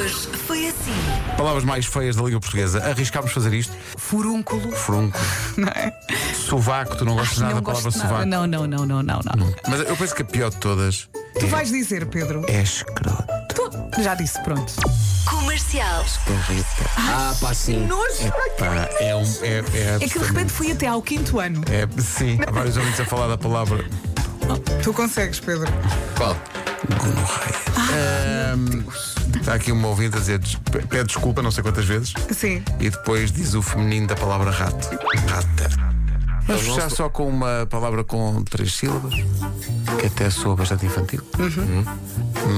Hoje foi assim. Palavras mais feias da língua portuguesa. Arriscámos fazer isto? Furúnculo. Frunco. Não é? Sovaco, tu não gostas nada não da palavra gosto nada. sovaco. Não, não, não, não, não, não. Mas eu penso que a pior de todas Tu vais dizer, Pedro. é escroto. Tu já disse, pronto. Comercial. Ah, pá, sim. Nojo. Pá, é um. É, é, É que de repente fui até ao quinto ano. É, sim, há vários ouvintes a falar da palavra Tu consegues, Pedro. Qual? gonorreia. Ahm, Está aqui uma ouvinte a dizer pede desculpa não sei quantas vezes Sim. e depois diz o feminino da palavra rato. Rata. Vamos fechar só com uma palavra com três sílabas, que até soa bastante infantil. Uhum.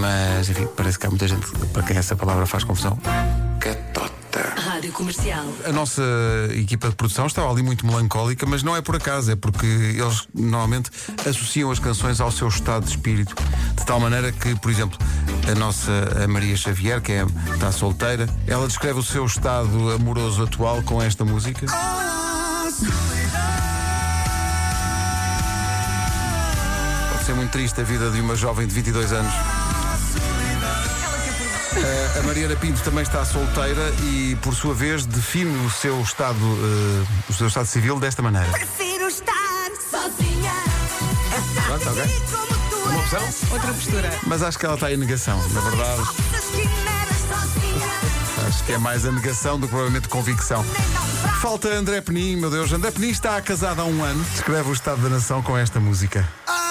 Mas, enfim, parece que há muita gente para quem essa palavra faz confusão. Catota. Rádio Comercial. A nossa equipa de produção estava ali muito melancólica, mas não é por acaso, é porque eles normalmente associam as canções ao seu estado de espírito. De tal maneira que, por exemplo, a nossa a Maria Xavier, que é, está solteira, ela descreve o seu estado amoroso atual com esta música. Pode ser muito triste a vida de uma jovem de 22 anos. A Mariana Pinto também está solteira e, por sua vez, define o seu estado, eh, o seu estado civil desta maneira. Prefiro estar sozinha. Pronto, ok. Como tu Uma opção? Outra postura. Mas acho que ela está em negação, na verdade. Acho que é mais a negação do que provavelmente convicção. Falta André Penin, meu Deus. André Penin está casado há um ano. Descreve o estado da nação com esta música. Ai, a minha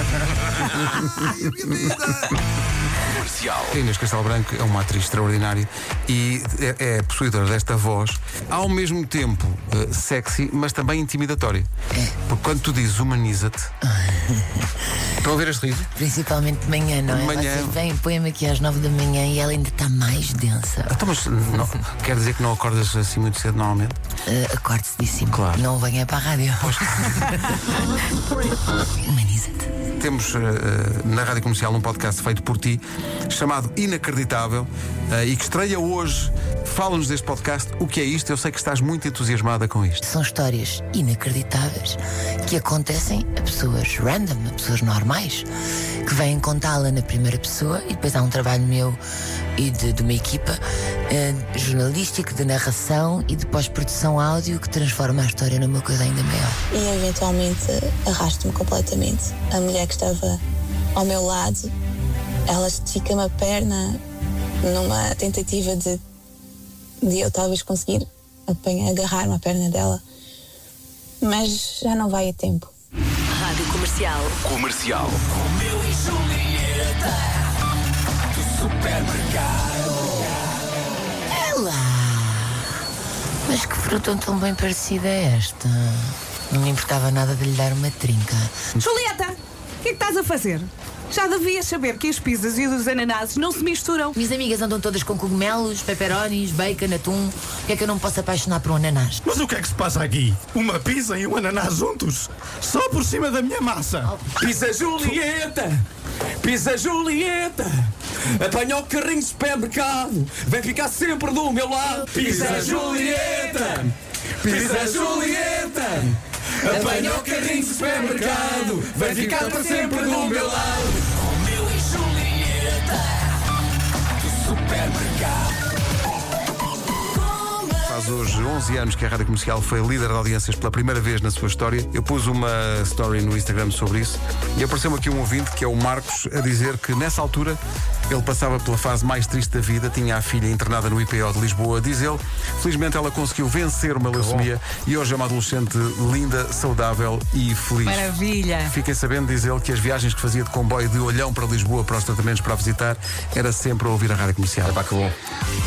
Ai, a Inês Castelo Branco é uma atriz extraordinária e é, é possuidora desta voz, ao mesmo tempo eh, sexy, mas também intimidatória. Porque quando tu dizes humaniza-te. Estão a ver este riso? Principalmente de manhã, não é? De manhã. Vocês vêm, põem-me aqui às nove da manhã e ela ainda está mais densa. Então, mas não, quer dizer que não acordas assim muito cedo normalmente? Uh, acorde cedíssimo. Claro. Não venha para a rádio. Humaniza-te. Temos eh, na Rádio Comercial um podcast feito por ti, chamado Inacreditável, eh, e que estreia hoje. Fala-nos deste podcast, o que é isto? Eu sei que estás muito entusiasmada com isto. São histórias inacreditáveis que acontecem a pessoas random, a pessoas normais, que vêm contá-la na primeira pessoa e depois há um trabalho meu e de, de uma equipa eh, jornalístico, de narração e de pós-produção áudio que transforma a história numa coisa ainda maior. e eventualmente arrasto-me completamente. A mulher que estava ao meu lado, ela estica-me a perna numa tentativa de, de eu talvez conseguir agarrar-me a perna dela, mas já não vai a tempo. Rádio Comercial. Comercial. Mas que fruta tão bem parecida é esta? Não me importava nada de lhe dar uma trinca. Julieta, o que é que estás a fazer? Já devias saber que as pizzas e os ananases não se misturam. Minhas amigas andam todas com cogumelos, pepperonis, bacon, atum. O que é que eu não me posso apaixonar por um ananás? Mas o que é que se passa aqui? Uma pizza e um ananás juntos? Só por cima da minha massa. Pisa Julieta! Pisa Julieta! Apanha o carrinho de supermercado! Vem ficar sempre do meu lado! Pisa Julieta! Pisa Julieta! Apanha o carrinho de supermercado! Vem ficar para sempre do meu lado! Julieta! Do supermercado! Faz hoje 11 anos que a Rádio Comercial foi líder de audiências pela primeira vez na sua história. Eu pus uma story no Instagram sobre isso e apareceu-me aqui um ouvinte, que é o Marcos, a dizer que nessa altura ele passava pela fase mais triste da vida, tinha a filha internada no IPO de Lisboa, diz ele. Felizmente ela conseguiu vencer uma leucemia e hoje é uma adolescente linda, saudável e feliz. Maravilha. Fiquem sabendo, diz ele, que as viagens que fazia de comboio de Olhão para Lisboa para os tratamentos para a visitar era sempre a ouvir a rádio comercial. Pá, que bom!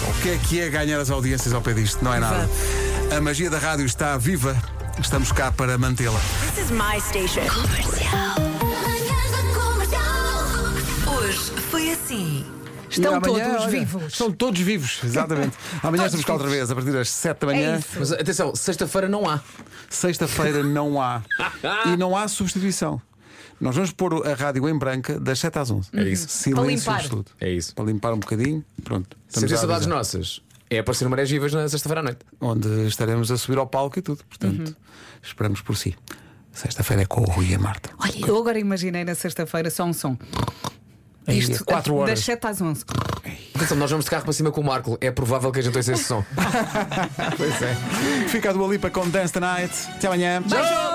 O que é que é ganhar as audiências ao pé disto? Não é nada. A magia da rádio está viva. Estamos cá para mantê-la. This is my station. Comercial. Hoje foi assim. Estão amanhã, todos olha, vivos. Estão todos vivos, exatamente. Amanhã estamos cá outra vez, a partir das 7 da manhã. É. Mas atenção, sexta-feira não há. Sexta-feira não há. e não há substituição. Nós vamos pôr a rádio em branca das 7 às 11. É isso. Silêncio Para limpar. absoluto. É isso. Para limpar um bocadinho. Pronto. Se Estamos tem a saudades nossas, é aparecer no Marés Vivas na sexta-feira à noite. Onde estaremos a subir ao palco e tudo. Portanto, esperamos por si. Sexta-feira é com o Rui e a Marta. Olha, eu agora imaginei na sexta-feira só um som. Aí, Isto, quatro horas. Das 7 às 11. Atenção, nós vamos de carro para cima com o Marco. É provável que a gente ouça esse som. Pois é. Fica a Dua Lipa com Dance the Night. Até amanhã. Beijo!